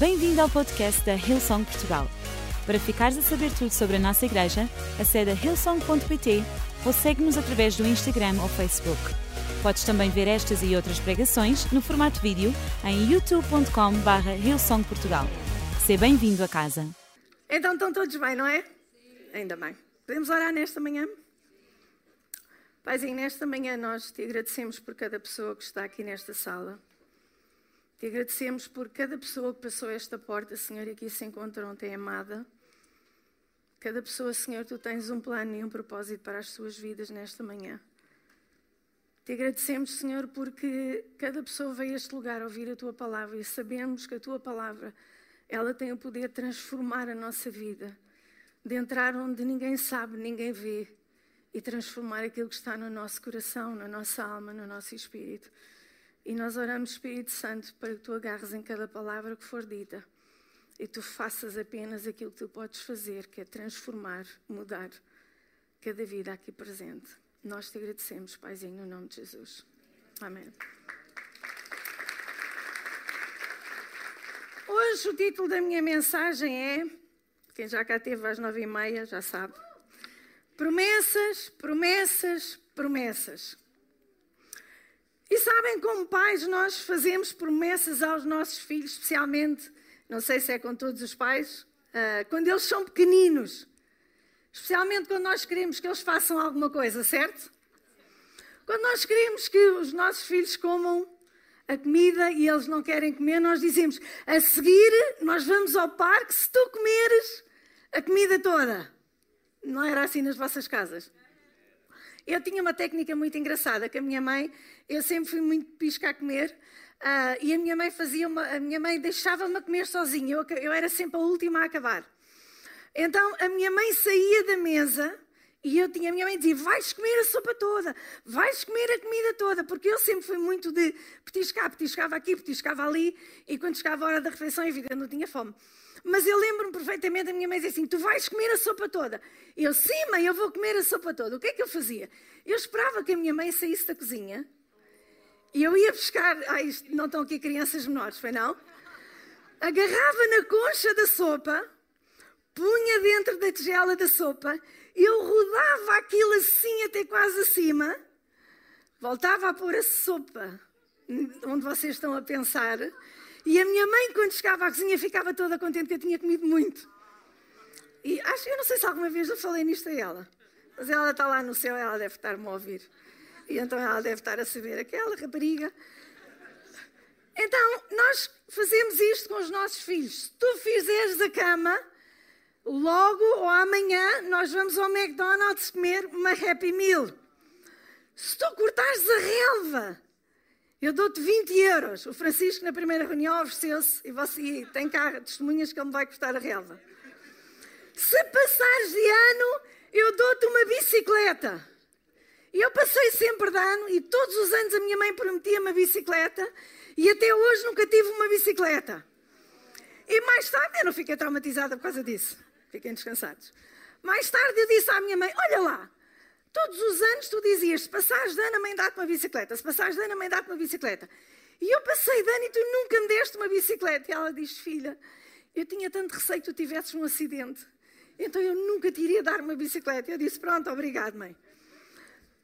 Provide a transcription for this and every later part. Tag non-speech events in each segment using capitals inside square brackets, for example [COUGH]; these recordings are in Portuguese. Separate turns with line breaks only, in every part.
Bem-vindo ao podcast da Hillsong Portugal. Para ficares a saber tudo sobre a nossa igreja, acede a hillsong.pt ou segue-nos através do Instagram ou Facebook. Podes também ver estas e outras pregações no formato vídeo em youtube.com.br hillsongportugal. Seja bem-vindo a casa.
Então estão todos bem, não é? Ainda bem. Podemos orar nesta manhã? Paizinho, nesta manhã nós te agradecemos por cada pessoa que está aqui nesta sala. Te agradecemos por cada pessoa que passou esta porta, Senhor, e aqui se encontra ontem amada. Cada pessoa, Senhor, tu tens um plano e um propósito para as suas vidas nesta manhã. Te agradecemos, Senhor, porque cada pessoa veio a este lugar ouvir a tua palavra e sabemos que a tua palavra, ela tem o poder de transformar a nossa vida, de entrar onde ninguém sabe, ninguém vê e transformar aquilo que está no nosso coração, na nossa alma, no nosso espírito. E nós oramos, Espírito Santo, para que tu agarres em cada palavra que for dita e tu faças apenas aquilo que tu podes fazer, que é transformar, mudar cada vida aqui presente. Nós te agradecemos, Paizinho, no nome de Jesus. Amém. Hoje o título da minha mensagem é, quem já cá teve às nove e meia já sabe, promessas, promessas, promessas. E sabem, como pais, nós fazemos promessas aos nossos filhos, especialmente, não sei se é com todos os pais, uh, quando eles são pequeninos. Especialmente quando nós queremos que eles façam alguma coisa, certo? Quando nós queremos que os nossos filhos comam a comida e eles não querem comer, nós dizemos: a seguir, nós vamos ao parque se tu comeres a comida toda. Não era assim nas vossas casas? Eu tinha uma técnica muito engraçada que a minha mãe, eu sempre fui muito pisca a comer. Uh, e a minha mãe fazia uma, a minha mãe deixava-me comer sozinha, eu, eu era sempre a última a acabar. Então a minha mãe saía da mesa e eu tinha, a minha mãe dizia: vais comer a sopa toda, vais comer a comida toda, porque eu sempre fui muito de petiscar, petiscava aqui, petiscava ali, e quando chegava a hora da refeição, evidente, não tinha fome. Mas eu lembro-me perfeitamente, a minha mãe dizia assim: Tu vais comer a sopa toda. Eu, sim, mãe, eu vou comer a sopa toda. O que é que eu fazia? Eu esperava que a minha mãe saísse da cozinha e eu ia buscar. Ai, não estão aqui crianças menores, foi não? Agarrava na concha da sopa, punha dentro da tigela da sopa, eu rodava aquilo assim até quase acima, voltava a pôr a sopa onde vocês estão a pensar e a minha mãe, quando chegava à cozinha, ficava toda contente que eu tinha comido muito. E acho, eu não sei se alguma vez eu falei nisto a ela, mas ela está lá no céu, ela deve estar-me a ouvir. E então ela deve estar a saber aquela rapariga. Então, nós fazemos isto com os nossos filhos. Se tu fizeres a cama, logo ou amanhã nós vamos ao McDonald's comer uma Happy Meal. Se tu cortares a relva, eu dou-te 20 euros. O Francisco, na primeira reunião, ofereceu-se e você tem cá testemunhas que ele me vai custar a relva. Se passares de ano, eu dou-te uma bicicleta. E eu passei sempre de ano e todos os anos a minha mãe prometia uma bicicleta e até hoje nunca tive uma bicicleta. E mais tarde, eu não fiquei traumatizada por causa disso. Fiquem descansados. Mais tarde eu disse à minha mãe: Olha lá, Todos os anos tu dizias: se passares de ano, a mãe dá-te uma bicicleta. Se passares de ano, a mãe dá-te uma bicicleta. E eu passei de ano e tu nunca me deste uma bicicleta. E ela diz: Filha, eu tinha tanto receio que tu tivesses um acidente. Então eu nunca te iria dar uma bicicleta. Eu disse: Pronto, obrigado, mãe.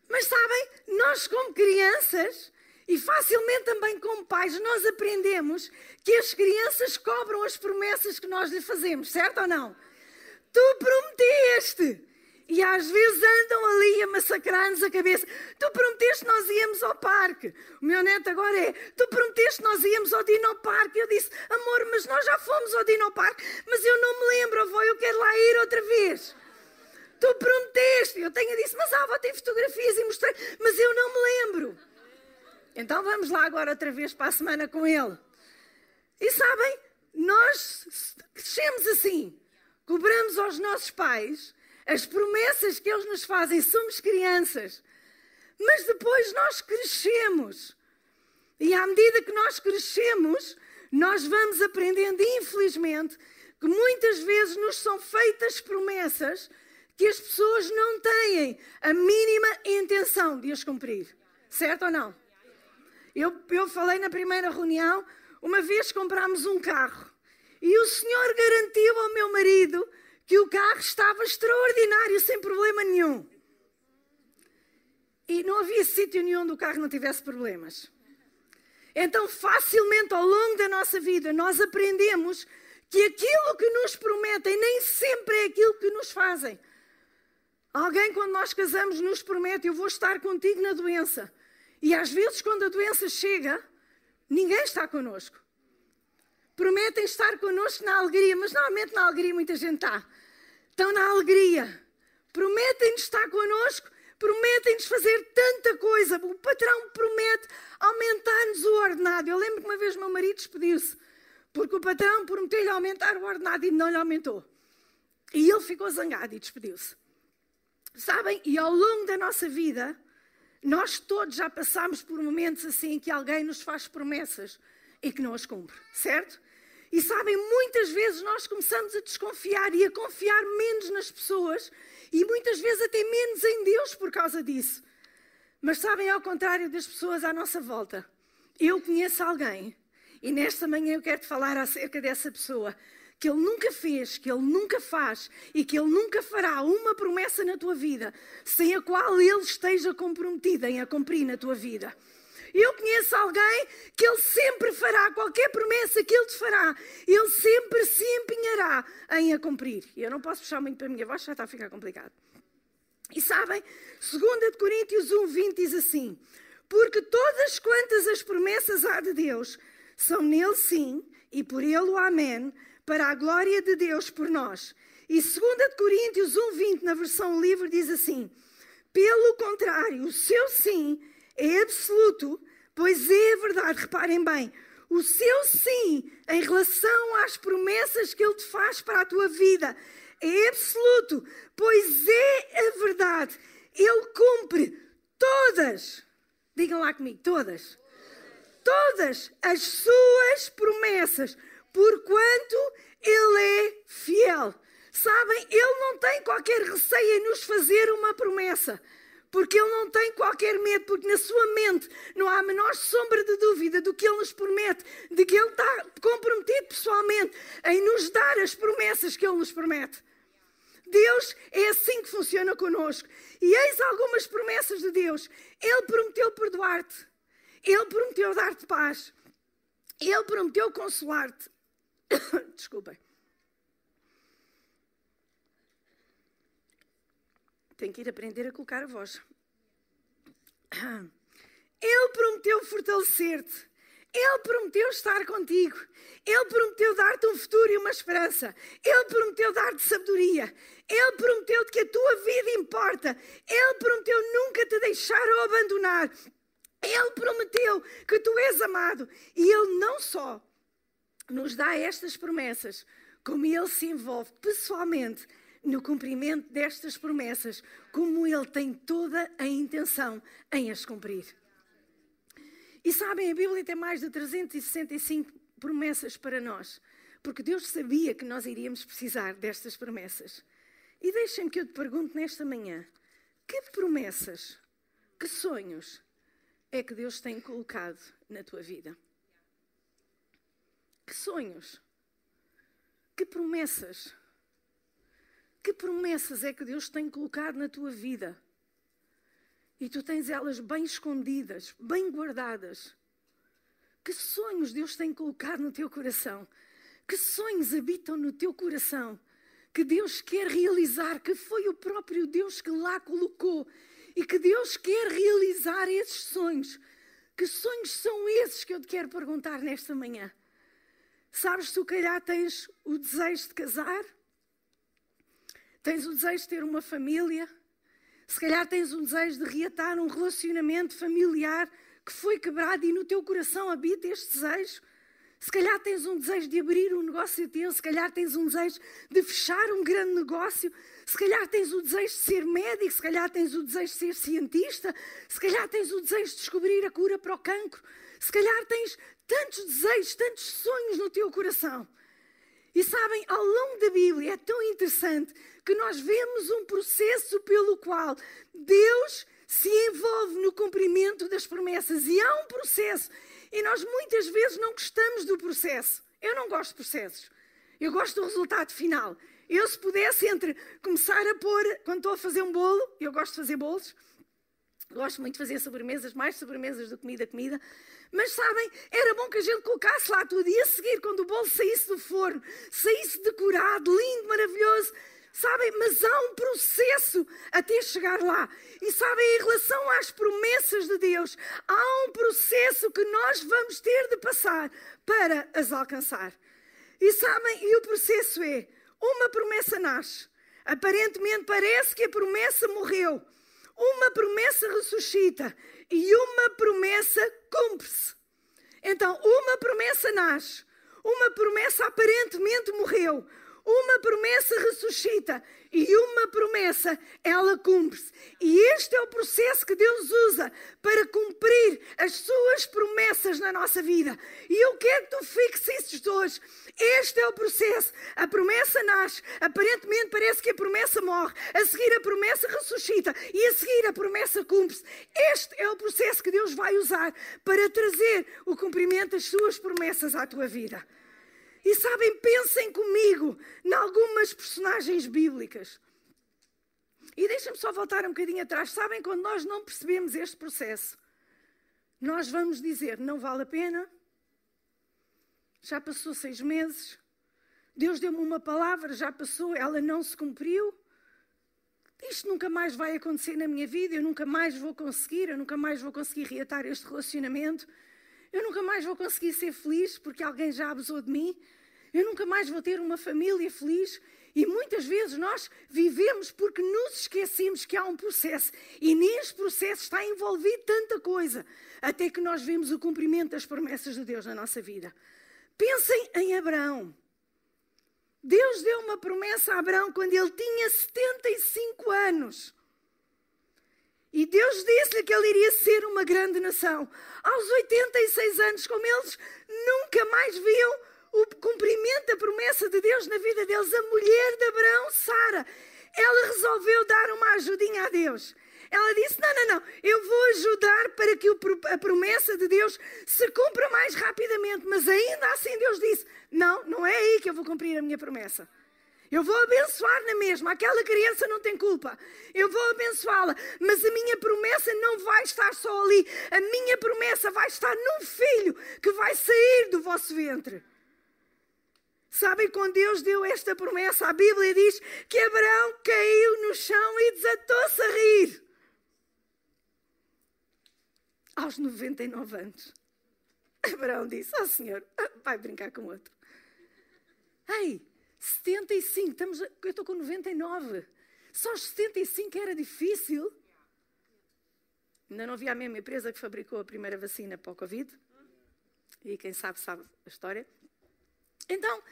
Mas sabem, nós como crianças e facilmente também como pais, nós aprendemos que as crianças cobram as promessas que nós lhe fazemos, certo ou não? Tu prometeste. E às vezes andam ali a massacrar-nos a cabeça. Tu prometeste que nós íamos ao parque. O meu neto agora é: Tu prometeste que nós íamos ao Dino Parque. Eu disse: Amor, mas nós já fomos ao Dino Parque, mas eu não me lembro, avó, eu quero lá ir outra vez. Tu prometeste. Eu tenho disse: Mas a avó tem fotografias e mostrei, mas eu não me lembro. Então vamos lá agora outra vez para a semana com ele. E sabem, nós crescemos assim. Cobramos aos nossos pais as promessas que eles nos fazem, somos crianças. Mas depois nós crescemos. E à medida que nós crescemos, nós vamos aprendendo, infelizmente, que muitas vezes nos são feitas promessas que as pessoas não têm a mínima intenção de as cumprir. Certo ou não? Eu, eu falei na primeira reunião, uma vez comprámos um carro E o Senhor garantiu ao meu marido que o carro estava extraordinário, sem problema nenhum. E não havia sítio nenhum onde o carro não tivesse problemas. Então, facilmente ao longo da nossa vida, nós aprendemos que aquilo que nos prometem nem sempre é aquilo que nos fazem. Alguém, quando nós casamos, nos promete: Eu vou estar contigo na doença. E às vezes, quando a doença chega, ninguém está connosco. Prometem estar connosco na alegria, mas normalmente na alegria muita gente está. Estão na alegria. Prometem-nos estar connosco, prometem-nos fazer tanta coisa. O patrão promete aumentar-nos o ordenado. Eu lembro que uma vez meu marido despediu-se, porque o patrão prometeu-lhe aumentar o ordenado e não lhe aumentou. E ele ficou zangado e despediu-se. Sabem? E ao longo da nossa vida, nós todos já passámos por momentos assim em que alguém nos faz promessas e que não as cumpre, certo? E sabem, muitas vezes nós começamos a desconfiar e a confiar menos nas pessoas e muitas vezes até menos em Deus por causa disso. Mas sabem, ao contrário das pessoas à nossa volta, eu conheço alguém e nesta manhã eu quero te falar acerca dessa pessoa que Ele nunca fez, que Ele nunca faz e que Ele nunca fará uma promessa na tua vida sem a qual Ele esteja comprometido em a cumprir na tua vida. Eu conheço alguém que Ele sempre fará qualquer promessa que Ele te fará, Ele sempre se empenhará em a cumprir. E eu não posso puxar muito para a minha voz, já está a ficar complicado. E sabem, 2 Coríntios 1, 20 diz assim: Porque todas quantas as promessas há de Deus são nele sim, e por ele o Amém, para a glória de Deus por nós. E 2 Coríntios 1,20, na versão livre, diz assim: Pelo contrário, o seu sim é absoluto, pois é verdade. Reparem bem, o seu sim em relação às promessas que ele te faz para a tua vida é absoluto, pois é a verdade. Ele cumpre todas, digam lá comigo, todas, todas as suas promessas porquanto Ele é fiel. Sabem, Ele não tem qualquer receio em nos fazer uma promessa. Porque Ele não tem qualquer medo, porque na sua mente não há a menor sombra de dúvida do que Ele nos promete, de que Ele está comprometido pessoalmente em nos dar as promessas que Ele nos promete. Deus é assim que funciona conosco. E eis algumas promessas de Deus. Ele prometeu perdoar-te. Ele prometeu dar-te paz. Ele prometeu consolar-te. [COUGHS] Desculpem. Tenho que ir aprender a colocar a voz. [COUGHS] Ele prometeu fortalecer-te. Ele prometeu estar contigo. Ele prometeu dar-te um futuro e uma esperança. Ele prometeu dar-te sabedoria. Ele prometeu que a tua vida importa. Ele prometeu nunca te deixar ou abandonar. Ele prometeu que tu és amado. E Ele não só nos dá estas promessas, como Ele se envolve pessoalmente no cumprimento destas promessas, como Ele tem toda a intenção em as cumprir. E sabem, a Bíblia tem mais de 365 promessas para nós, porque Deus sabia que nós iríamos precisar destas promessas. E deixem-me que eu te pergunte nesta manhã: que promessas, que sonhos é que Deus tem colocado na tua vida? Que sonhos, que promessas, que promessas é que Deus tem colocado na tua vida? E tu tens elas bem escondidas, bem guardadas. Que sonhos Deus tem colocado no teu coração? Que sonhos habitam no teu coração? Que Deus quer realizar, que foi o próprio Deus que lá colocou e que Deus quer realizar esses sonhos. Que sonhos são esses que eu te quero perguntar nesta manhã? Sabes, tu calhar tens o desejo de casar, tens o desejo de ter uma família, se calhar tens um desejo de reatar um relacionamento familiar que foi quebrado e no teu coração habita este desejo. Se calhar tens um desejo de abrir um negócio teu, se calhar tens um desejo de fechar um grande negócio, se calhar tens o desejo de ser médico, se calhar tens o desejo de ser cientista, se calhar tens o desejo de descobrir a cura para o cancro, se calhar tens tantos desejos, tantos sonhos no teu coração. E sabem, ao longo da Bíblia é tão interessante que nós vemos um processo pelo qual Deus se envolve no cumprimento das promessas. E há um processo. E nós muitas vezes não gostamos do processo. Eu não gosto de processos. Eu gosto do resultado final. Eu, se pudesse, entre começar a pôr, quando estou a fazer um bolo, eu gosto de fazer bolos, gosto muito de fazer sobremesas, mais sobremesas do que comida, comida. Mas sabem, era bom que a gente colocasse lá tudo e a seguir, quando o bolo saísse do forno, saísse decorado, lindo, maravilhoso. Sabem, mas há um processo até chegar lá. E sabem, em relação às promessas de Deus, há um processo que nós vamos ter de passar para as alcançar. E sabem, e o processo é: uma promessa nasce. Aparentemente parece que a promessa morreu. Uma promessa ressuscita e uma promessa cumpre-se. Então, uma promessa nasce, uma promessa aparentemente morreu, uma promessa ressuscita e uma promessa, ela cumpre-se. E este é o processo que Deus usa para cumprir as suas promessas na nossa vida. E eu quero que tu fixes estes dois. Este é o processo. A promessa nasce, aparentemente parece que a promessa morre, a seguir a promessa ressuscita e a seguir a promessa cumpre-se. Este é o processo que Deus vai usar para trazer o cumprimento das suas promessas à tua vida. E sabem, pensem comigo em algumas personagens bíblicas. E deixem-me só voltar um bocadinho atrás. Sabem, quando nós não percebemos este processo, nós vamos dizer: não vale a pena, já passou seis meses, Deus deu-me uma palavra, já passou, ela não se cumpriu. Isto nunca mais vai acontecer na minha vida, eu nunca mais vou conseguir, eu nunca mais vou conseguir reatar este relacionamento, eu nunca mais vou conseguir ser feliz porque alguém já abusou de mim, eu nunca mais vou ter uma família feliz. E muitas vezes nós vivemos porque nos esquecemos que há um processo e nesse processo está envolvido tanta coisa, até que nós vemos o cumprimento das promessas de Deus na nossa vida. Pensem em Abraão. Deus deu uma promessa a Abraão quando ele tinha 75 anos. E Deus disse-lhe que ele iria ser uma grande nação. Aos 86 anos, como eles nunca mais viam o cumprimento da promessa de Deus na vida deles. A mulher de Abraão, Sara, ela resolveu dar uma ajudinha a Deus. Ela disse: Não, não, não, eu vou ajudar para que a promessa de Deus se cumpra mais rapidamente. Mas ainda assim Deus disse: Não, não é aí que eu vou cumprir a minha promessa. Eu vou abençoar na mesma. Aquela criança não tem culpa. Eu vou abençoá-la. Mas a minha promessa não vai estar só ali. A minha promessa vai estar num filho que vai sair do vosso ventre. Sabem, quando Deus deu esta promessa, a Bíblia diz que Abraão caiu no chão e desatou-se a rir. Aos 99 anos. Abraão disse: Ó oh, Senhor, vai brincar com outro. Ei, 75, estamos, eu estou com 99. Só aos 75 era difícil. Ainda não havia a mesma empresa que fabricou a primeira vacina para o Covid. E quem sabe, sabe a história. Então,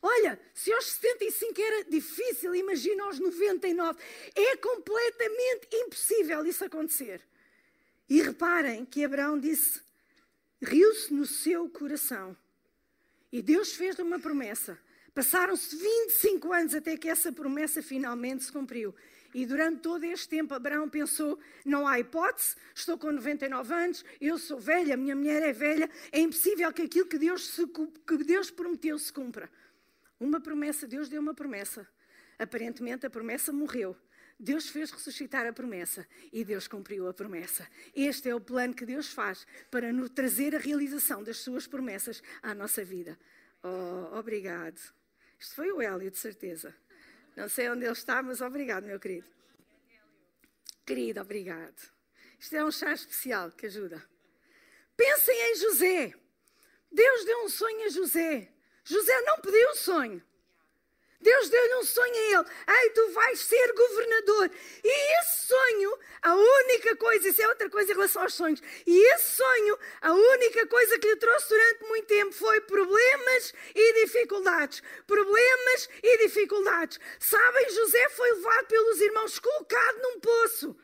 olha, se aos 75 era difícil, imagina aos 99. É completamente impossível isso acontecer. E reparem que Abraão disse: riu-se no seu coração. E Deus fez uma promessa. Passaram-se 25 anos até que essa promessa finalmente se cumpriu. E durante todo este tempo, Abraão pensou: não há hipótese, estou com 99 anos, eu sou velha, minha mulher é velha, é impossível que aquilo que Deus, se, que Deus prometeu se cumpra. Uma promessa, Deus deu uma promessa. Aparentemente, a promessa morreu. Deus fez ressuscitar a promessa e Deus cumpriu a promessa. Este é o plano que Deus faz para nos trazer a realização das suas promessas à nossa vida. Oh, obrigado. Isto foi o Hélio, de certeza. Não sei onde ele está, mas obrigado, meu querido. Querido, obrigado. Isto é um chá especial que ajuda. Pensem em José. Deus deu um sonho a José. José não pediu o sonho. Deus deu-lhe um sonho a ele. Ei, tu vais ser governador. E esse sonho, a única coisa, isso é outra coisa em relação aos sonhos. E esse sonho, a única coisa que lhe trouxe durante muito tempo foi problemas e dificuldades. Problemas e dificuldades. Sabem, José foi levado pelos irmãos, colocado num poço.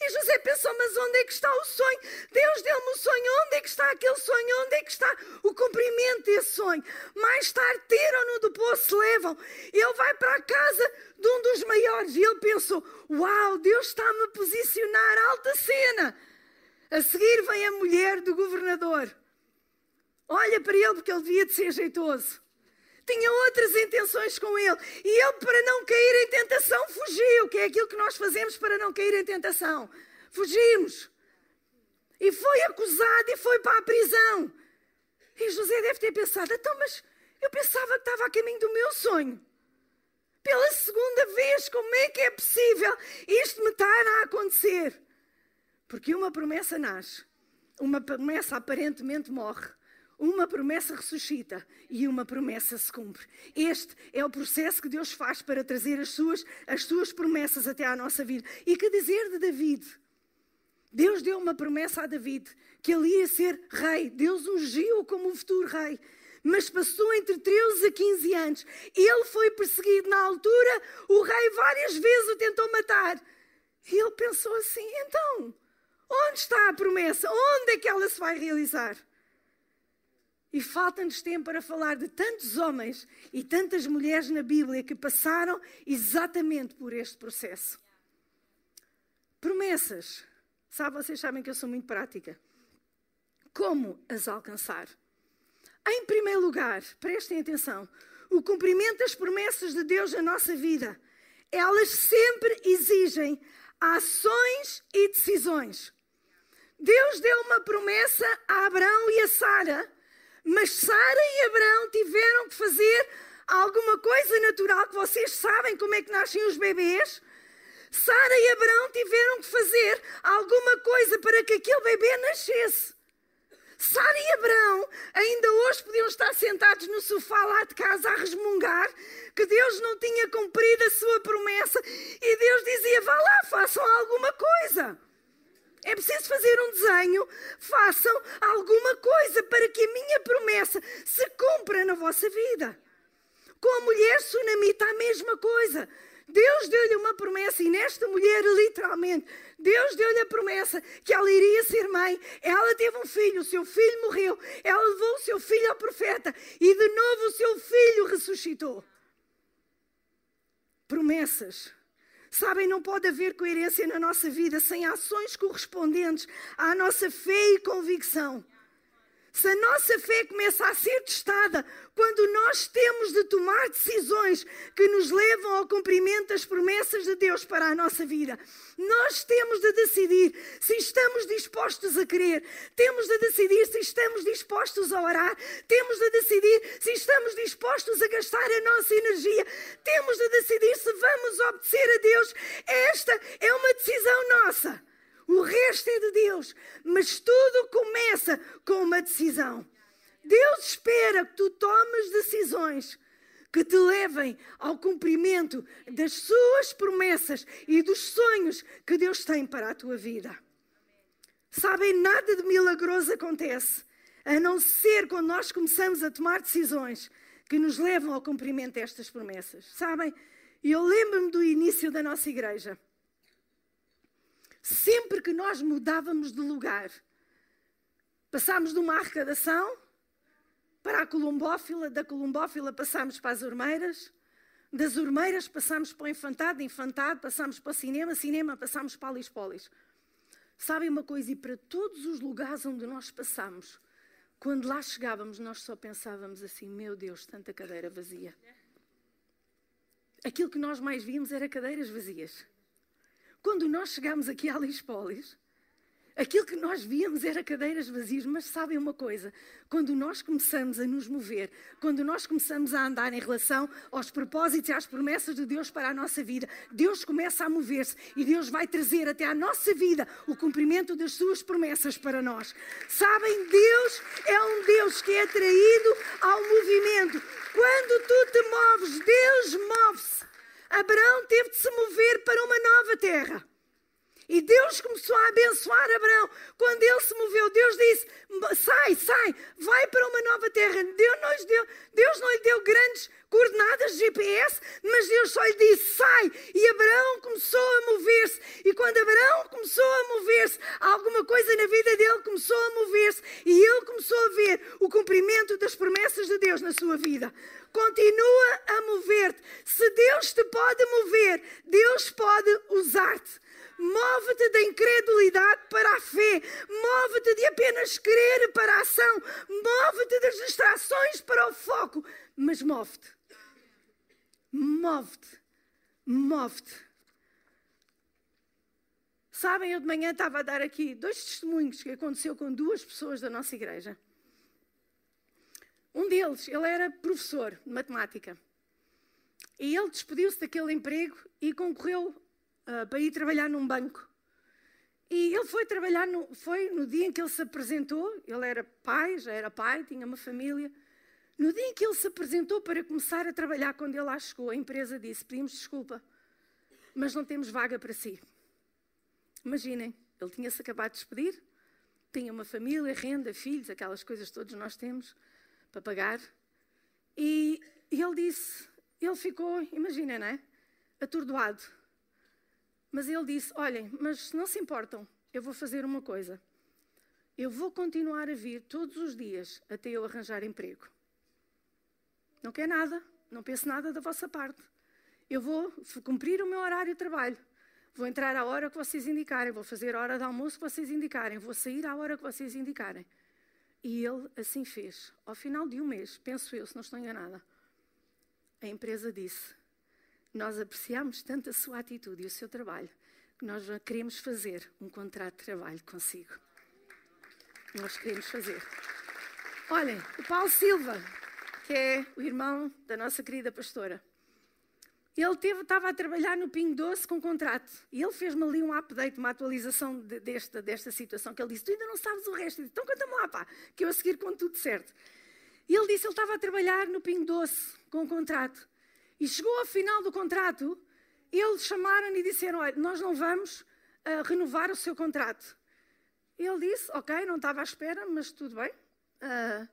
E José pensou: mas onde é que está o sonho? Deus deu-me o sonho, onde é que está aquele sonho? Onde é que está o cumprimento desse sonho? Mais tarde tiram-no do poço, levam. Ele vai para a casa de um dos maiores e ele pensou: uau, Deus está-me a posicionar alta cena. A seguir vem a mulher do governador. Olha para ele porque ele devia de ser jeitoso. Tinha outras intenções com ele. E ele, para não cair em tentação, fugiu, que é aquilo que nós fazemos para não cair em tentação. Fugimos. E foi acusado e foi para a prisão. E José deve ter pensado: então, mas eu pensava que estava a caminho do meu sonho. Pela segunda vez, como é que é possível isto me estar a acontecer? Porque uma promessa nasce, uma promessa aparentemente morre, uma promessa ressuscita e uma promessa se cumpre. Este é o processo que Deus faz para trazer as suas, as suas promessas até à nossa vida. E que dizer de David? Deus deu uma promessa a David que ele ia ser rei. Deus ungiu como um futuro rei. Mas passou entre 13 a 15 anos. Ele foi perseguido na altura. O rei várias vezes o tentou matar. E ele pensou assim: então, onde está a promessa? Onde é que ela se vai realizar? E falta-nos tempo para falar de tantos homens e tantas mulheres na Bíblia que passaram exatamente por este processo. Promessas Sabe, vocês sabem que eu sou muito prática. Como as alcançar? Em primeiro lugar, prestem atenção, o cumprimento das promessas de Deus na nossa vida, elas sempre exigem ações e decisões. Deus deu uma promessa a Abraão e a Sara, mas Sara e Abraão tiveram que fazer alguma coisa natural que vocês sabem como é que nascem os bebês. Sara e Abraão tiveram que fazer alguma coisa para que aquele bebê nascesse. Sara e Abraão ainda hoje podiam estar sentados no sofá lá de casa a resmungar que Deus não tinha cumprido a sua promessa e Deus dizia: vá lá, façam alguma coisa. É preciso fazer um desenho, façam alguma coisa para que a minha promessa se cumpra na vossa vida. Com a mulher sunamita, a mesma coisa. Deus deu-lhe uma promessa e nesta mulher, literalmente, Deus deu-lhe a promessa que ela iria ser mãe. Ela teve um filho, o seu filho morreu. Ela levou o seu filho ao profeta e de novo o seu filho ressuscitou. Promessas. Sabem, não pode haver coerência na nossa vida sem ações correspondentes à nossa fé e convicção. Se a nossa fé começa a ser testada quando nós temos de tomar decisões que nos levam ao cumprimento das promessas de Deus para a nossa vida, nós temos de decidir se estamos dispostos a crer, temos de decidir se estamos dispostos a orar, temos de decidir se estamos dispostos a gastar a nossa energia, temos de decidir se vamos obedecer a Deus. Esta é uma decisão nossa. O resto é de Deus. Mas tudo começa com uma decisão. Deus espera que tu tomes decisões que te levem ao cumprimento das suas promessas e dos sonhos que Deus tem para a tua vida. Sabem, nada de milagroso acontece, a não ser quando nós começamos a tomar decisões que nos levam ao cumprimento destas promessas. Sabem, eu lembro-me do início da nossa igreja sempre que nós mudávamos de lugar, passámos de uma arrecadação para a columbófila, da columbófila passámos para as ormeiras, das ormeiras passámos para o infantado, infantado passámos para o cinema, cinema passámos para a Lispolis. Sabem uma coisa? E para todos os lugares onde nós passamos, quando lá chegávamos, nós só pensávamos assim: meu Deus, tanta cadeira vazia. Aquilo que nós mais víamos era cadeiras vazias. Quando nós chegámos aqui à Lispolis, aquilo que nós víamos era cadeiras vazias, mas sabem uma coisa? Quando nós começamos a nos mover, quando nós começamos a andar em relação aos propósitos e às promessas de Deus para a nossa vida, Deus começa a mover-se e Deus vai trazer até à nossa vida o cumprimento das suas promessas para nós. Sabem, Deus é um Deus que é atraído ao movimento. Quando tu te moves, Deus move-se. Abraão teve de se mover para uma nova terra. E Deus começou a abençoar Abraão. Quando ele se moveu, Deus disse: sai, sai, vai para uma nova terra. Deus não, deu, Deus não lhe deu grandes coordenadas de GPS, mas Deus só lhe disse: sai. E Abraão começou a mover-se. E quando Abraão começou a mover-se, alguma coisa na vida dele começou a mover-se. E ele começou a ver o cumprimento das promessas de Deus na sua vida. Continua a mover-te. Se Deus te pode mover, Deus pode usar-te. Move-te da incredulidade para a fé. Move-te de apenas crer para a ação. Move-te das distrações para o foco. mas move-te. Move-te. Move-te. Sabem, eu de manhã estava a dar aqui dois testemunhos que aconteceu com duas pessoas da nossa igreja. Um deles, ele era professor de matemática. E ele despediu-se daquele emprego e concorreu uh, para ir trabalhar num banco. E ele foi trabalhar, no, foi no dia em que ele se apresentou, ele era pai, já era pai, tinha uma família. No dia em que ele se apresentou para começar a trabalhar, quando ele lá chegou, a empresa disse: Pedimos desculpa, mas não temos vaga para si. Imaginem, ele tinha-se acabado de despedir, tinha uma família, renda, filhos, aquelas coisas que todos nós temos para pagar. E, e ele disse, ele ficou, imaginem, não é? Atordoado. Mas ele disse: Olhem, mas não se importam, eu vou fazer uma coisa. Eu vou continuar a vir todos os dias até eu arranjar emprego. Não quer nada, não penso nada da vossa parte. Eu vou cumprir o meu horário de trabalho. Vou entrar à hora que vocês indicarem, vou fazer a hora de almoço que vocês indicarem, vou sair à hora que vocês indicarem. E ele assim fez. Ao final de um mês, penso eu, se não estou enganada, a empresa disse: Nós apreciamos tanto a sua atitude e o seu trabalho que nós queremos fazer um contrato de trabalho consigo. Nós queremos fazer. Olhem, o Paulo Silva, que é o irmão da nossa querida pastora. Ele teve, estava a trabalhar no Pingo Doce com contrato. E ele fez-me ali um update, uma atualização de, desta, desta situação, que ele disse, tu ainda não sabes o resto. Disse, então conta-me lá, pá, que eu a seguir conto tudo certo. E ele disse, ele estava a trabalhar no Pingo Doce com contrato. E chegou ao final do contrato, eles chamaram e disseram, olha, nós não vamos uh, renovar o seu contrato. Ele disse, ok, não estava à espera, mas tudo bem. Uh,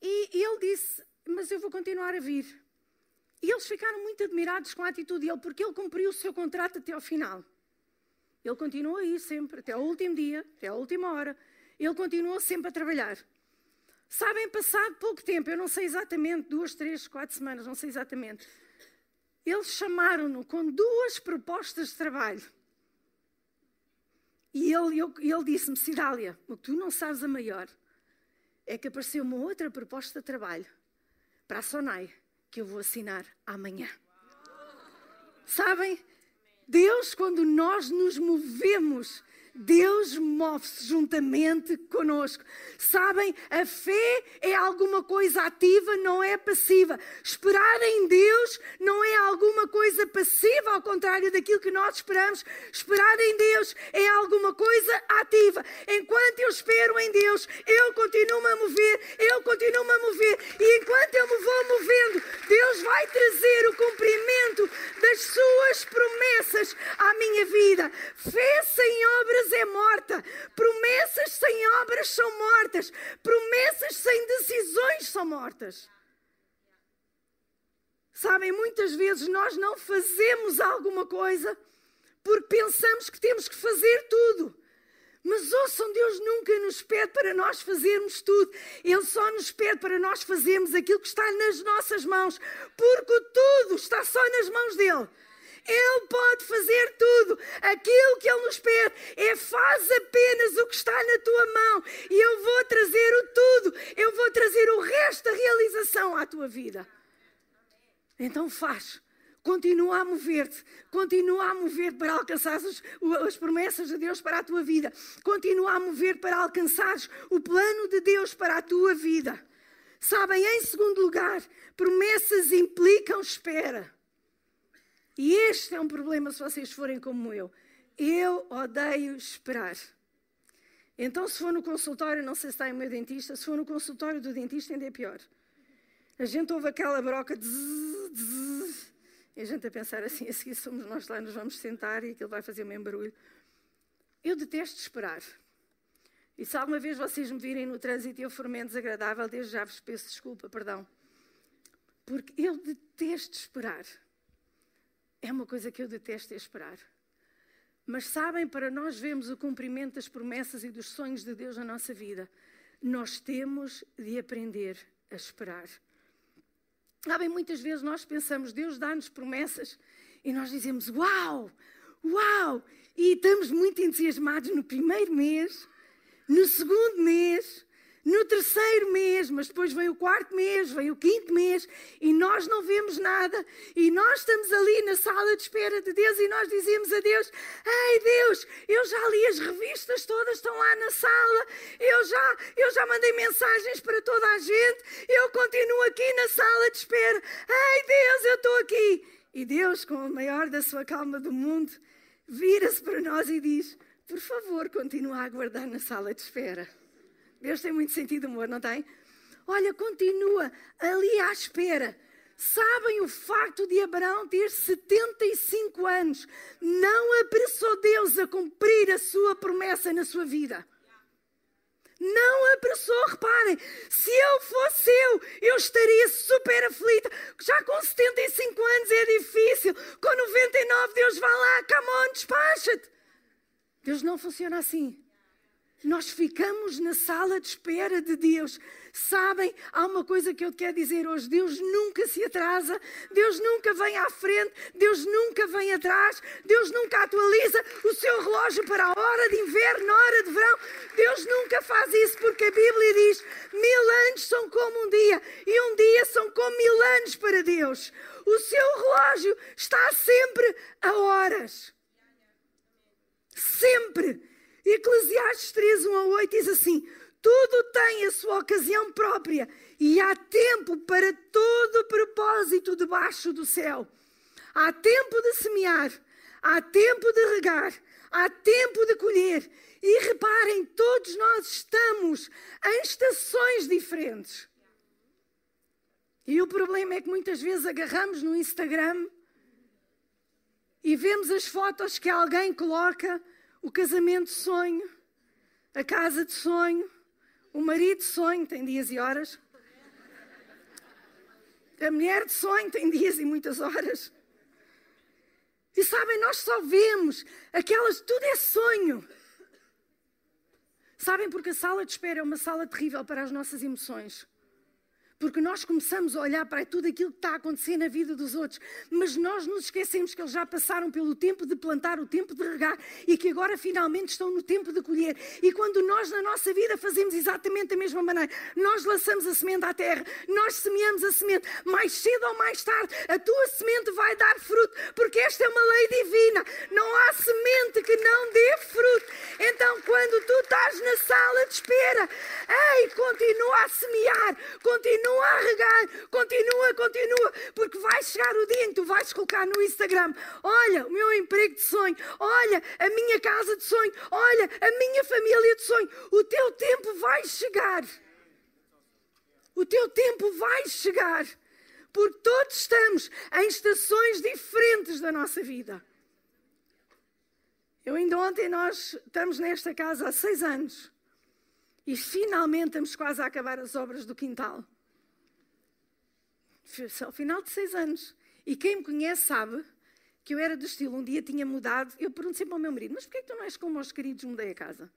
e, e ele disse, mas eu vou continuar a vir. E eles ficaram muito admirados com a atitude dele, porque ele cumpriu o seu contrato até ao final. Ele continuou aí sempre, até o último dia, até a última hora. Ele continuou sempre a trabalhar. Sabem, passado pouco tempo, eu não sei exatamente, duas, três, quatro semanas, não sei exatamente, eles chamaram-no com duas propostas de trabalho. E ele, ele disse-me, Cidália, o que tu não sabes a maior é que apareceu uma outra proposta de trabalho para a Sonai que eu vou assinar amanhã. Sabem? Deus, quando nós nos movemos Deus move-se juntamente conosco. Sabem, a fé é alguma coisa ativa, não é passiva. Esperar em Deus não é alguma coisa passiva, ao contrário daquilo que nós esperamos. Esperar em Deus é alguma coisa ativa. Enquanto eu espero em Deus, eu continuo a mover, eu continuo a mover. E enquanto eu me vou movendo, Deus vai trazer o cumprimento das suas promessas à minha vida. Fé sem obras é morta. Promessas sem obras são mortas. Promessas sem decisões são mortas. Sabem, muitas vezes nós não fazemos alguma coisa porque pensamos que temos que fazer tudo. Mas ouçam, Deus nunca nos pede para nós fazermos tudo. Ele só nos pede para nós fazermos aquilo que está nas nossas mãos, porque tudo está só nas mãos dele. Ele pode fazer tudo. Aquilo que Ele nos pede é faz apenas o que está na tua mão e eu vou trazer o tudo. Eu vou trazer o resto da realização à tua vida. Então faz. Continua a mover-te, continua a mover para alcançar as, as, promessas de Deus para a tua vida, continua a mover para alcançares o plano de Deus para a tua vida. Sabem, em segundo lugar, promessas implicam espera. E este é um problema se vocês forem como eu. Eu odeio esperar. Então, se for no consultório, não sei se está em meu dentista, se for no consultório do dentista, ainda é pior. A gente ouve aquela broca, zzz, e a gente a pensar assim: a seguir somos nós lá, nos vamos sentar e aquilo vai fazer o mesmo barulho. Eu detesto esperar. E se alguma vez vocês me virem no trânsito e eu for menos desagradável, desde já vos peço desculpa, perdão. Porque eu detesto esperar. É uma coisa que eu detesto é esperar. Mas sabem, para nós vermos o cumprimento das promessas e dos sonhos de Deus na nossa vida, nós temos de aprender a esperar. Sabem, muitas vezes nós pensamos, Deus dá-nos promessas e nós dizemos, uau, uau, e estamos muito entusiasmados no primeiro mês, no segundo mês, no terceiro mês, mas depois vem o quarto mês, vem o quinto mês e nós não vemos nada e nós estamos ali na sala de espera de Deus e nós dizemos a Deus: Ei Deus, eu já li as revistas todas, estão lá na sala, eu já, eu já mandei mensagens para toda a gente, eu continuo aqui na sala de espera. Ei Deus, eu estou aqui. E Deus, com a maior da sua calma do mundo, vira-se para nós e diz: Por favor, continua a aguardar na sala de espera. Deus tem muito sentido de humor, não tem? Olha, continua ali à espera. Sabem o facto de Abraão ter 75 anos não apressou Deus a cumprir a sua promessa na sua vida. Não apressou, reparem, se eu fosse eu, eu estaria super aflita. Já com 75 anos é difícil, com 99 Deus vai lá, come on, despacha-te. Deus não funciona assim. Nós ficamos na sala de espera de Deus. Sabem, há uma coisa que eu quero dizer hoje: Deus nunca se atrasa, Deus nunca vem à frente, Deus nunca vem atrás, Deus nunca atualiza o seu relógio para a hora de inverno, na hora de verão. Deus nunca faz isso, porque a Bíblia diz: mil anos são como um dia, e um dia são como mil anos para Deus. O seu relógio está sempre a horas. Sempre. Eclesiastes 3, 1 a 8 diz assim: Tudo tem a sua ocasião própria e há tempo para todo propósito debaixo do céu. Há tempo de semear, há tempo de regar, há tempo de colher. E reparem, todos nós estamos em estações diferentes. E o problema é que muitas vezes agarramos no Instagram e vemos as fotos que alguém coloca o casamento de sonho, a casa de sonho, o marido de sonho, tem dias e horas. A mulher de sonho tem dias e muitas horas. E sabem, nós só vemos aquelas, tudo é sonho. Sabem, porque a sala de espera é uma sala terrível para as nossas emoções porque nós começamos a olhar para tudo aquilo que está a acontecer na vida dos outros, mas nós nos esquecemos que eles já passaram pelo tempo de plantar, o tempo de regar e que agora finalmente estão no tempo de colher. E quando nós na nossa vida fazemos exatamente da mesma maneira, nós lançamos a semente à terra, nós semeamos a semente, mais cedo ou mais tarde a tua semente vai dar fruto, porque esta é uma lei divina. Não há semente que não dê fruto. Então, quando tu estás na sala de espera, ei, continua a semear, continua a regar, continua, continua, porque vai chegar o dia em que tu vais colocar no Instagram: olha, o meu emprego de sonho, olha, a minha casa de sonho, olha, a minha família de sonho. O teu tempo vai chegar. O teu tempo vai chegar. Porque todos estamos em estações diferentes da nossa vida. Eu ainda ontem nós estamos nesta casa há seis anos e finalmente estamos quase a acabar as obras do quintal ao final de seis anos. E quem me conhece sabe que eu era do estilo, um dia tinha mudado. Eu pergunto sempre ao meu marido: Mas porquê que tu não és como os queridos mudei a casa?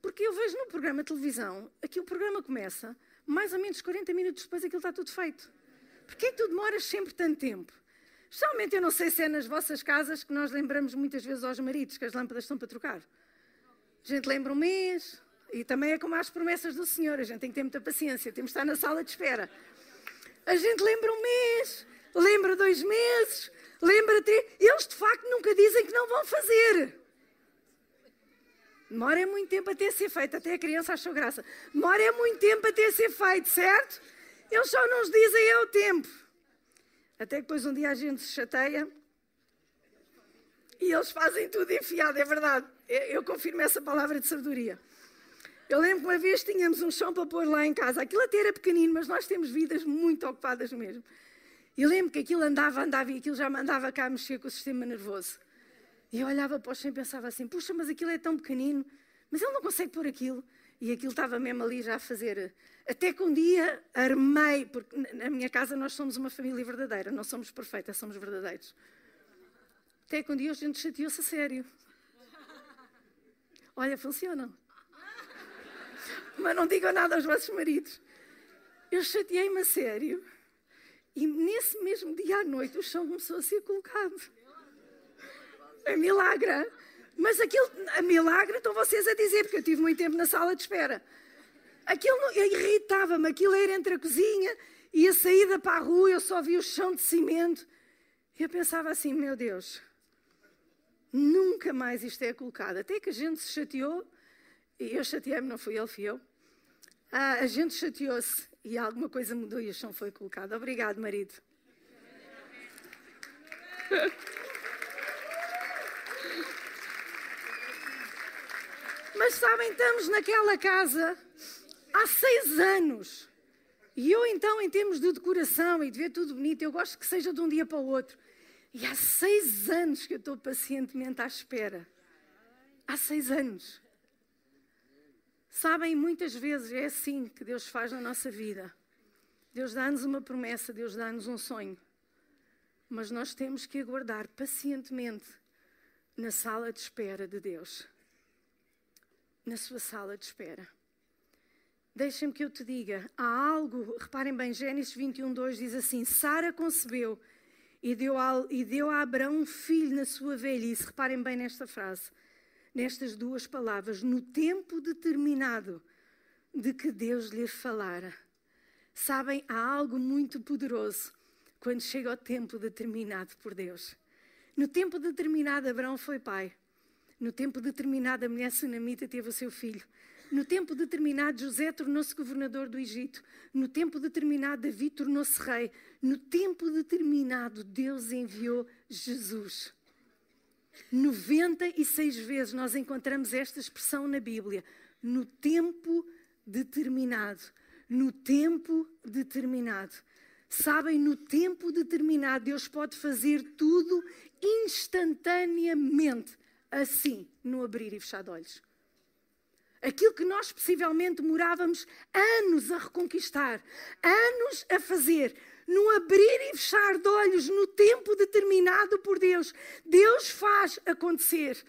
Porque eu vejo no programa de televisão, aqui o programa começa, mais ou menos 40 minutos depois aquilo está tudo feito. Porquê que tu demoras sempre tanto tempo? Especialmente, eu não sei se é nas vossas casas que nós lembramos muitas vezes aos maridos que as lâmpadas estão para trocar. A gente lembra um mês, e também é como as promessas do Senhor, a gente tem que ter muita paciência, temos de estar na sala de espera. A gente lembra um mês, lembra dois meses, lembra três. Eles de facto nunca dizem que não vão fazer. Demora é muito tempo até ser feito, até a criança achou graça. Demora é muito tempo até ser feito, certo? Eles só nos dizem é o tempo. Até que depois um dia a gente se chateia e eles fazem tudo enfiado, é verdade. Eu confirmo essa palavra de sabedoria. Eu lembro que uma vez tínhamos um chão para pôr lá em casa. Aquilo até era pequenino, mas nós temos vidas muito ocupadas mesmo. E lembro que aquilo andava, andava e aquilo já mandava cá mexer com o sistema nervoso. E eu olhava para o chão e pensava assim: puxa, mas aquilo é tão pequenino, mas ele não consegue pôr aquilo. E aquilo estava mesmo ali já a fazer. Até que um dia armei, porque na minha casa nós somos uma família verdadeira, não somos perfeitas, somos verdadeiros. Até que um dia a gente chateou-se a sério. Olha, funcionam mas não digam nada aos vossos maridos. Eu chateei-me a sério. E nesse mesmo dia à noite o chão começou a ser colocado. É milagre. Mas aquilo, a milagre estão vocês a dizer, porque eu tive muito tempo na sala de espera. Aquilo irritava-me, aquilo era entre a cozinha e a saída para a rua, eu só via o chão de cimento. E eu pensava assim, meu Deus, nunca mais isto é colocado. Até que a gente se chateou, e eu chateei-me, não fui ele, fui eu. Ah, a gente chateou-se e alguma coisa mudou e o chão foi colocado. Obrigado, marido. Mas sabem, estamos naquela casa há seis anos. E eu, então, em termos de decoração e de ver tudo bonito, eu gosto que seja de um dia para o outro. E há seis anos que eu estou pacientemente à espera. Há seis anos. Sabem, muitas vezes é assim que Deus faz na nossa vida. Deus dá-nos uma promessa, Deus dá-nos um sonho. Mas nós temos que aguardar pacientemente na sala de espera de Deus. Na sua sala de espera. Deixem-me que eu te diga, há algo, reparem bem, Gênesis 21, 2 diz assim: Sara concebeu e deu, a, e deu a Abraão um filho na sua velhice. Reparem bem nesta frase, nestas duas palavras, no tempo determinado de que Deus lhe falara. Sabem, há algo muito poderoso quando chega o tempo determinado por Deus. No tempo determinado, Abraão foi pai. No tempo determinado, a mulher sunamita teve o seu filho. No tempo determinado, José tornou-se governador do Egito. No tempo determinado, Davi tornou-se rei. No tempo determinado, Deus enviou Jesus. 96 vezes nós encontramos esta expressão na Bíblia. No tempo determinado. No tempo determinado. Sabem, no tempo determinado, Deus pode fazer tudo instantaneamente, assim, no abrir e fechar de olhos. Aquilo que nós possivelmente demorávamos anos a reconquistar, anos a fazer, no abrir e fechar de olhos, no tempo determinado por Deus, Deus faz acontecer.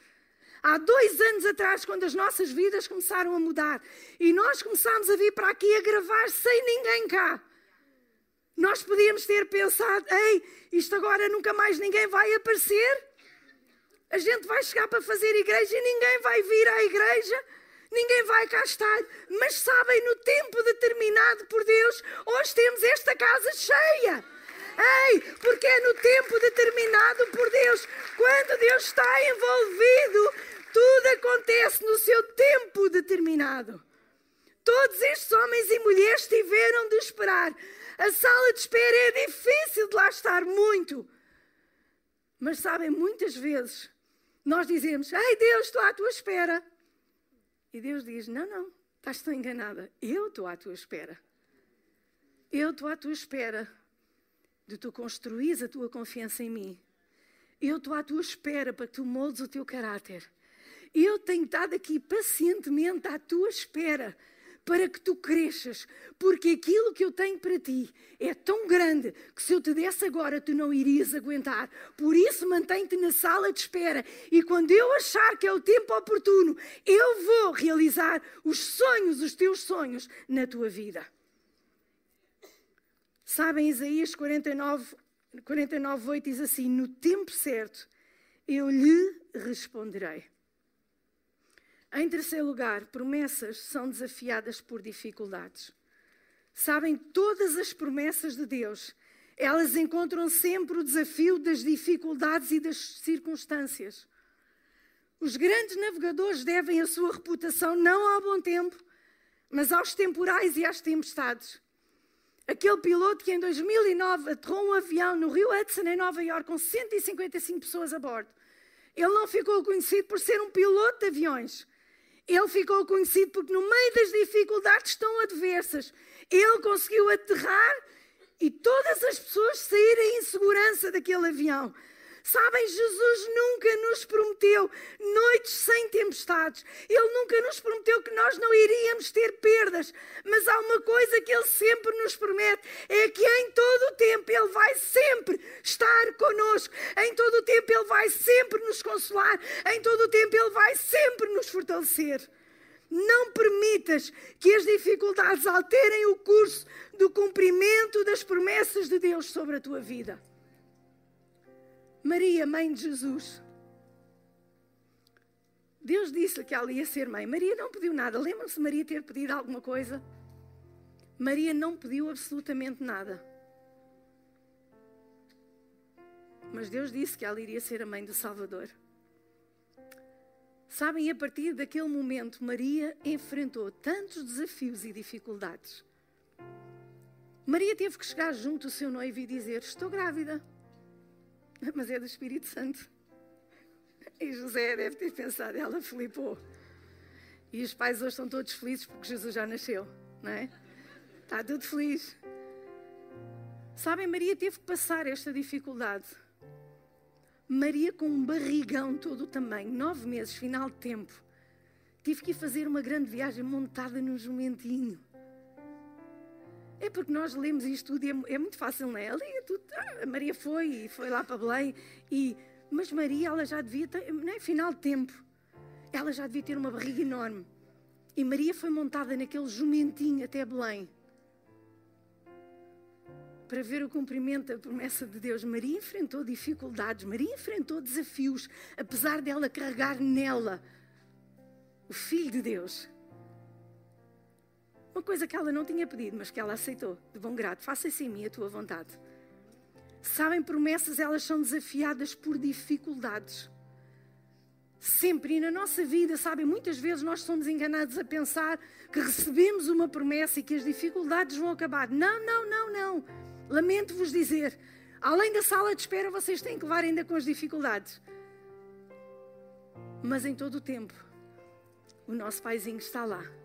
Há dois anos atrás, quando as nossas vidas começaram a mudar e nós começámos a vir para aqui a gravar sem ninguém cá, nós podíamos ter pensado: ei, isto agora nunca mais ninguém vai aparecer. A gente vai chegar para fazer igreja e ninguém vai vir à igreja ninguém vai cá estar. Mas sabem, no tempo determinado por Deus, hoje temos esta casa cheia. Ei, porque é no tempo determinado por Deus. Quando Deus está envolvido, tudo acontece no seu tempo determinado. Todos estes homens e mulheres tiveram de esperar. A sala de espera é difícil de lá estar muito. Mas sabem, muitas vezes nós dizemos: Ei Deus, estou à tua espera. E Deus diz: Não, não, estás tão enganada. Eu estou à tua espera. Eu estou à tua espera de tu construís a tua confiança em mim. Eu estou à tua espera para que tu moldes o teu caráter. Eu tenho estado aqui pacientemente à tua espera para que tu cresças, porque aquilo que eu tenho para ti é tão grande que se eu te desse agora tu não irias aguentar. Por isso mantém-te na sala de espera e quando eu achar que é o tempo oportuno, eu vou realizar os sonhos, os teus sonhos na tua vida. Sabem, Isaías 49, 49 8 diz assim: No tempo certo eu lhe responderei. Em terceiro lugar, promessas são desafiadas por dificuldades. Sabem, todas as promessas de Deus, elas encontram sempre o desafio das dificuldades e das circunstâncias. Os grandes navegadores devem a sua reputação não ao bom tempo, mas aos temporais e às tempestades. Aquele piloto que em 2009 aterrou um avião no Rio Hudson, em Nova York, com 155 pessoas a bordo. Ele não ficou conhecido por ser um piloto de aviões. Ele ficou conhecido porque, no meio das dificuldades tão adversas, ele conseguiu aterrar e todas as pessoas saírem em segurança daquele avião. Sabem, Jesus nunca nos prometeu noites sem tempestades. Ele nunca nos prometeu que nós não iríamos ter perdas. Mas há uma coisa que Ele sempre nos promete: é que em todo o tempo Ele vai sempre estar conosco. Em todo o tempo Ele vai sempre nos consolar. Em todo o tempo Ele vai sempre nos fortalecer. Não permitas que as dificuldades alterem o curso do cumprimento das promessas de Deus sobre a tua vida. Deus disse-lhe que ela ia ser mãe. Maria não pediu nada. Lembram-se Maria ter pedido alguma coisa? Maria não pediu absolutamente nada. Mas Deus disse que ela iria ser a mãe do Salvador. Sabem, a partir daquele momento, Maria enfrentou tantos desafios e dificuldades. Maria teve que chegar junto ao seu noivo e dizer: Estou grávida. [LAUGHS] Mas é do Espírito Santo. E José deve ter pensado, ela flipou. E os pais hoje estão todos felizes porque Jesus já nasceu, não é? Está tudo feliz. Sabem, Maria teve que passar esta dificuldade. Maria, com um barrigão todo o tamanho, nove meses, final de tempo, tive que ir fazer uma grande viagem montada num jumentinho. É porque nós lemos isto tudo e é, é muito fácil, não é? Ali tudo, ah, a Maria foi e foi lá para Belém, e, mas Maria, ela já devia ter, não é? Final de tempo, ela já devia ter uma barriga enorme. E Maria foi montada naquele jumentinho até Belém para ver o cumprimento da promessa de Deus. Maria enfrentou dificuldades, Maria enfrentou desafios, apesar dela carregar nela o Filho de Deus. Uma coisa que ela não tinha pedido, mas que ela aceitou, de bom grado. Faça-se em mim a tua vontade. Sabem, promessas, elas são desafiadas por dificuldades. Sempre e na nossa vida, sabem, muitas vezes nós somos enganados a pensar que recebemos uma promessa e que as dificuldades vão acabar. Não, não, não, não. Lamento vos dizer, além da sala de espera, vocês têm que levar ainda com as dificuldades. Mas em todo o tempo, o nosso paizinho está lá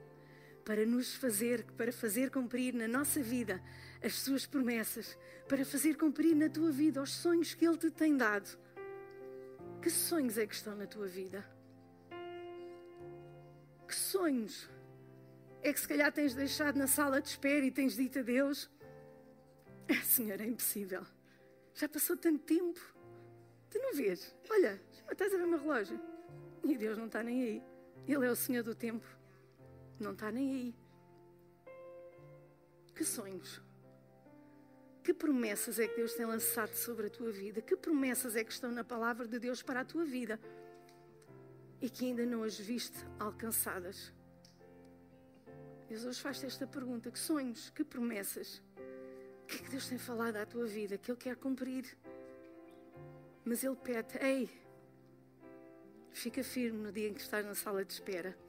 para nos fazer, para fazer cumprir na nossa vida as suas promessas, para fazer cumprir na tua vida os sonhos que ele te tem dado. Que sonhos é que estão na tua vida? Que sonhos é que se calhar tens deixado na sala de espera e tens dito a Deus: é, Senhor, é impossível. Já passou tanto tempo. Tu não vês? Olha, estás a ver o meu relógio. E Deus não está nem aí. Ele é o Senhor do tempo. Não está nem aí. Que sonhos. Que promessas é que Deus tem lançado sobre a tua vida? Que promessas é que estão na palavra de Deus para a tua vida? E que ainda não as viste alcançadas? Deus hoje faz-te esta pergunta: que sonhos, que promessas o que é que Deus tem falado à tua vida que Ele quer cumprir? Mas Ele pede: Ei, fica firme no dia em que estás na sala de espera.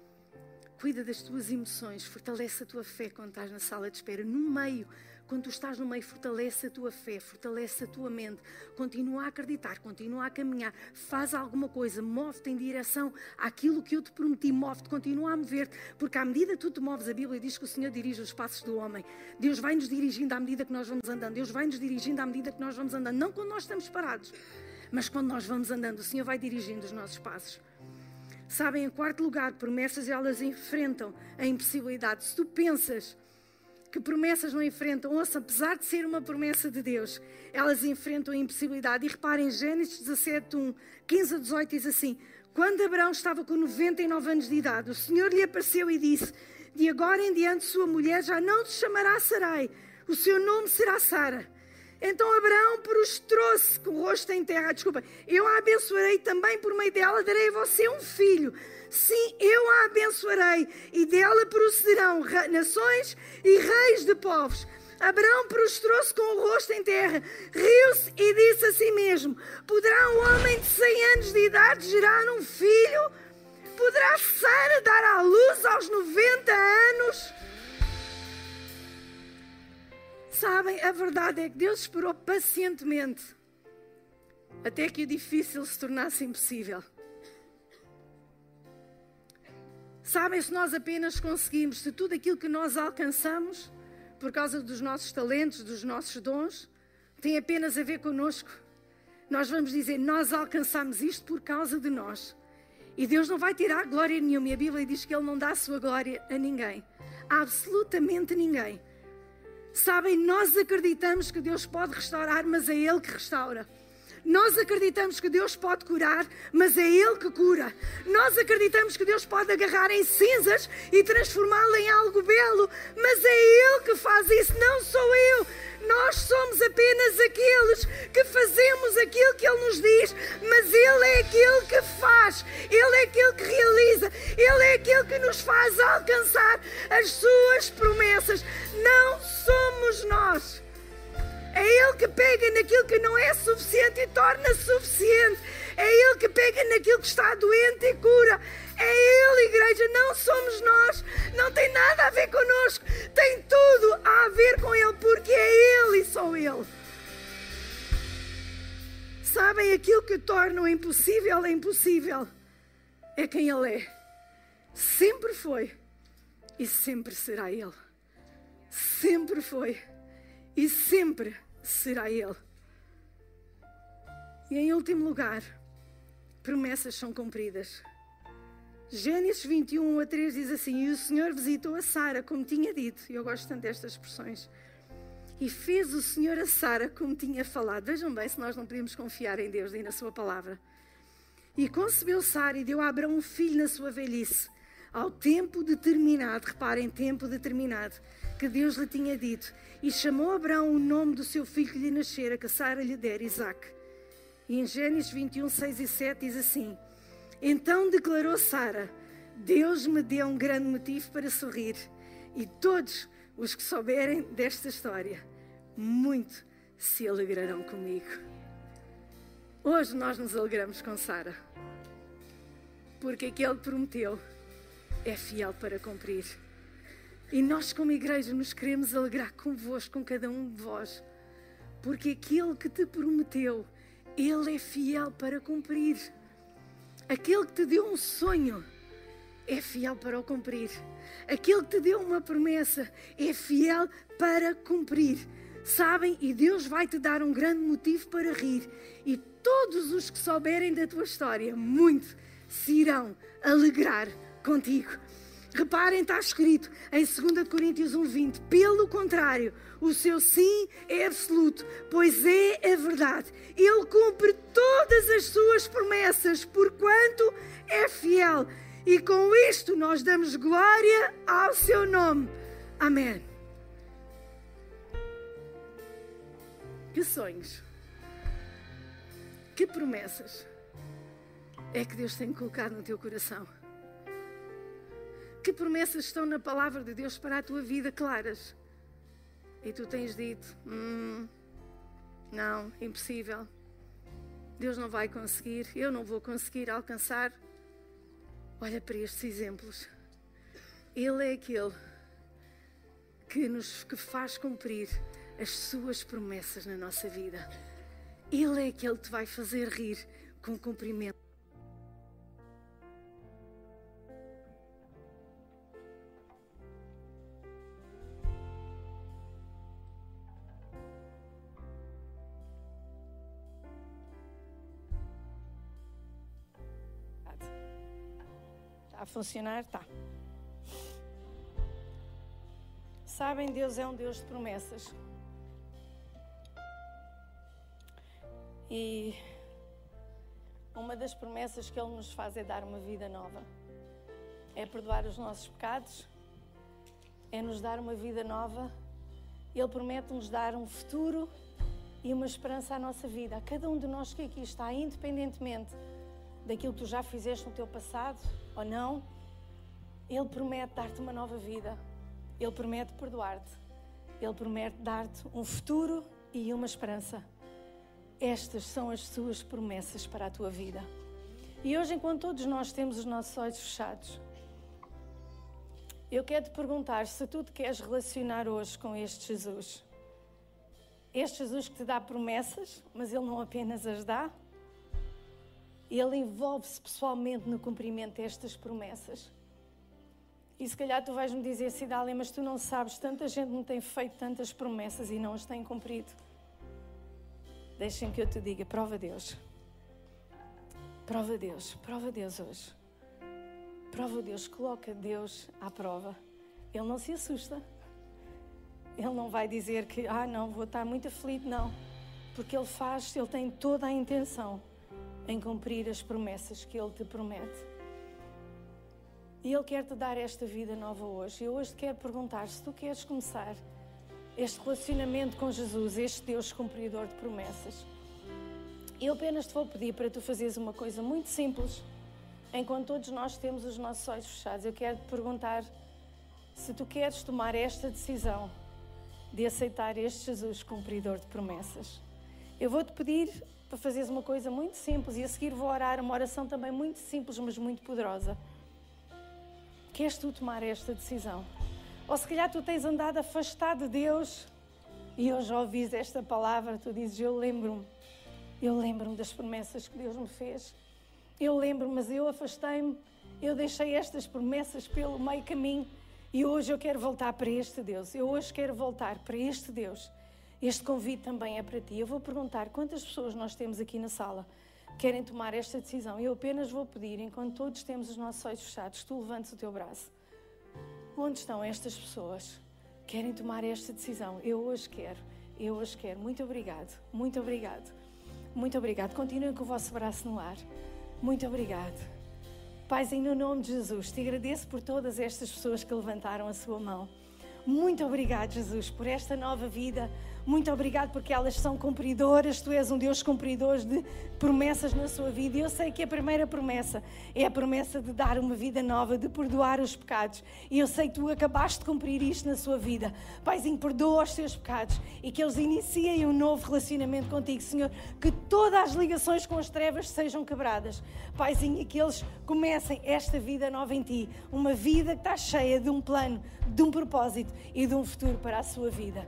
Cuida das tuas emoções, fortalece a tua fé quando estás na sala de espera. No meio quando tu estás no meio, fortalece a tua fé, fortalece a tua mente, continua a acreditar, continua a caminhar, faz alguma coisa, move-te em direção àquilo que eu te prometi, move-te, continua a mover-te, porque à medida que tu te moves, a Bíblia diz que o Senhor dirige os passos do homem. Deus vai nos dirigindo à medida que nós vamos andando, Deus vai nos dirigindo à medida que nós vamos andando, não quando nós estamos parados, mas quando nós vamos andando, o Senhor vai dirigindo os nossos passos. Sabem, em quarto lugar, promessas elas enfrentam a impossibilidade. Se tu pensas que promessas não enfrentam, ouça, apesar de ser uma promessa de Deus, elas enfrentam a impossibilidade. E reparem, Gênesis 17, 1, 15 a 18 diz assim: Quando Abraão estava com 99 anos de idade, o Senhor lhe apareceu e disse: De agora em diante, sua mulher já não se chamará Sarai, o seu nome será Sara. Então Abraão prostrou-se com o rosto em terra. Desculpa, eu a abençoarei também por meio dela, darei a você um filho. Sim, eu a abençoarei, e dela procederão nações e reis de povos. Abraão prostrou-se com o rosto em terra, riu-se e disse a si mesmo: Poderá um homem de 100 anos de idade gerar um filho? Poderá Sara dar à luz aos 90 anos? Sabem, a verdade é que Deus esperou pacientemente até que o difícil se tornasse impossível. Sabem, se nós apenas conseguimos, se tudo aquilo que nós alcançamos, por causa dos nossos talentos, dos nossos dons, tem apenas a ver conosco, nós vamos dizer, nós alcançamos isto por causa de nós. E Deus não vai tirar glória nenhuma. E a Bíblia diz que Ele não dá a sua glória a ninguém. A absolutamente ninguém. Sabem, nós acreditamos que Deus pode restaurar, mas é Ele que restaura. Nós acreditamos que Deus pode curar, mas é Ele que cura. Nós acreditamos que Deus pode agarrar em cinzas e transformá-lo em algo belo, mas é Ele que faz isso, não sou eu. Nós somos apenas aqueles que fazemos aquilo que Ele nos diz, mas Ele é aquele que faz, Ele é aquele que realiza é aquele que nos faz alcançar as suas promessas. Não somos nós. É Ele que pega naquilo que não é suficiente e torna suficiente. É Ele que pega naquilo que está doente e cura. É Ele, igreja, não somos nós. Não tem nada a ver connosco. Tem tudo a ver com Ele, porque é Ele e só Ele. Sabem aquilo que torna o impossível impossível? É quem Ele é. Sempre foi e sempre será Ele. Sempre foi e sempre será Ele. E em último lugar, promessas são cumpridas. Gênesis 21 a 3 diz assim: E o Senhor visitou a Sara, como tinha dito. Eu gosto tanto destas expressões. E fez o Senhor a Sara como tinha falado. Vejam bem se nós não podemos confiar em Deus e na Sua palavra. E concebeu Sara e deu a Abraão um filho na sua velhice, ao tempo determinado. Reparem, tempo determinado que Deus lhe tinha dito. E chamou Abraão o nome do seu filho que lhe nascera, que Sara lhe dera, Isaac. E em Gênesis 21, 6 e 7 diz assim: Então declarou Sara: Deus me deu um grande motivo para sorrir, e todos os que souberem desta história muito se alegrarão comigo. Hoje nós nos alegramos com Sara, porque aquele que prometeu é fiel para cumprir. E nós, como igreja, nos queremos alegrar convosco, com cada um de vós, porque aquele que te prometeu, ele é fiel para cumprir. Aquele que te deu um sonho, é fiel para o cumprir. Aquele que te deu uma promessa, é fiel para cumprir. Sabem? E Deus vai te dar um grande motivo para rir. E todos os que souberem da tua história, muito se irão alegrar contigo. Reparem, está escrito em 2 Coríntios 1,20: pelo contrário, o seu sim é absoluto, pois é a verdade. Ele cumpre todas as suas promessas, porquanto é fiel. E com isto nós damos glória ao seu nome. Amém. Que sonhos, que promessas é que Deus tem colocado no teu coração? Que promessas estão na palavra de Deus para a tua vida claras? E tu tens dito: hum, não, impossível. Deus não vai conseguir, eu não vou conseguir alcançar. Olha para estes exemplos. Ele é aquele que nos que faz cumprir as suas promessas na nossa vida. Ele é aquele que te vai fazer rir com o cumprimento. Funcionar? Tá. Sabem, Deus é um Deus de promessas. E uma das promessas que Ele nos faz é dar uma vida nova. É perdoar os nossos pecados, é nos dar uma vida nova. Ele promete-nos dar um futuro e uma esperança à nossa vida. A cada um de nós que aqui está, independentemente daquilo que tu já fizeste no teu passado ou não, Ele promete dar-te uma nova vida. Ele promete perdoar-te. Ele promete dar-te um futuro e uma esperança. Estas são as suas promessas para a tua vida. E hoje, enquanto todos nós temos os nossos olhos fechados, eu quero te perguntar se tu te queres relacionar hoje com este Jesus. Este Jesus que te dá promessas, mas Ele não apenas as dá, ele envolve-se pessoalmente no cumprimento destas promessas. E se calhar tu vais-me dizer, Cidália, mas tu não sabes, tanta gente me tem feito tantas promessas e não as tem cumprido. Deixem que eu te diga, prova Deus. Prova Deus, prova Deus hoje. Prova Deus, coloca Deus à prova. Ele não se assusta. Ele não vai dizer que, ah, não, vou estar muito aflito, não. Porque ele faz, ele tem toda a intenção em cumprir as promessas que ele te promete. E Ele quer te dar esta vida nova hoje. Eu hoje te quero perguntar se tu queres começar este relacionamento com Jesus, este Deus cumpridor de promessas. Eu apenas te vou pedir para tu fazeres uma coisa muito simples. enquanto todos nós temos os nossos olhos fechados, eu quero te perguntar se tu queres tomar esta decisão de aceitar este Jesus cumpridor de promessas. Eu vou-te pedir para fazeres uma coisa muito simples e a seguir vou orar uma oração também muito simples, mas muito poderosa. Queres tu tomar esta decisão? Ou se calhar tu tens andado afastado de Deus e hoje ouvis esta palavra, tu dizes: Eu lembro-me, eu lembro-me das promessas que Deus me fez. Eu lembro, mas eu afastei-me, eu deixei estas promessas pelo meio caminho e hoje eu quero voltar para este Deus. Eu hoje quero voltar para este Deus. Este convite também é para ti. Eu vou perguntar quantas pessoas nós temos aqui na sala que querem tomar esta decisão. Eu apenas vou pedir, enquanto todos temos os nossos olhos fechados, tu levantes o teu braço. Onde estão estas pessoas que querem tomar esta decisão? Eu hoje quero. Eu hoje quero. Muito obrigado. Muito obrigado. Muito obrigado. Continuem com o vosso braço no ar. Muito obrigado. Paizinho, no nome de Jesus, te agradeço por todas estas pessoas que levantaram a sua mão. Muito obrigado, Jesus, por esta nova vida. Muito obrigado porque elas são cumpridoras. Tu és um Deus cumpridor de promessas na sua vida. E eu sei que a primeira promessa é a promessa de dar uma vida nova, de perdoar os pecados. E eu sei que tu acabaste de cumprir isto na sua vida. Paizinho, perdoa os teus pecados e que eles iniciem um novo relacionamento contigo, Senhor. Que todas as ligações com as trevas sejam quebradas. Paizinho, e que eles comecem esta vida nova em ti. Uma vida que está cheia de um plano, de um propósito e de um futuro para a sua vida.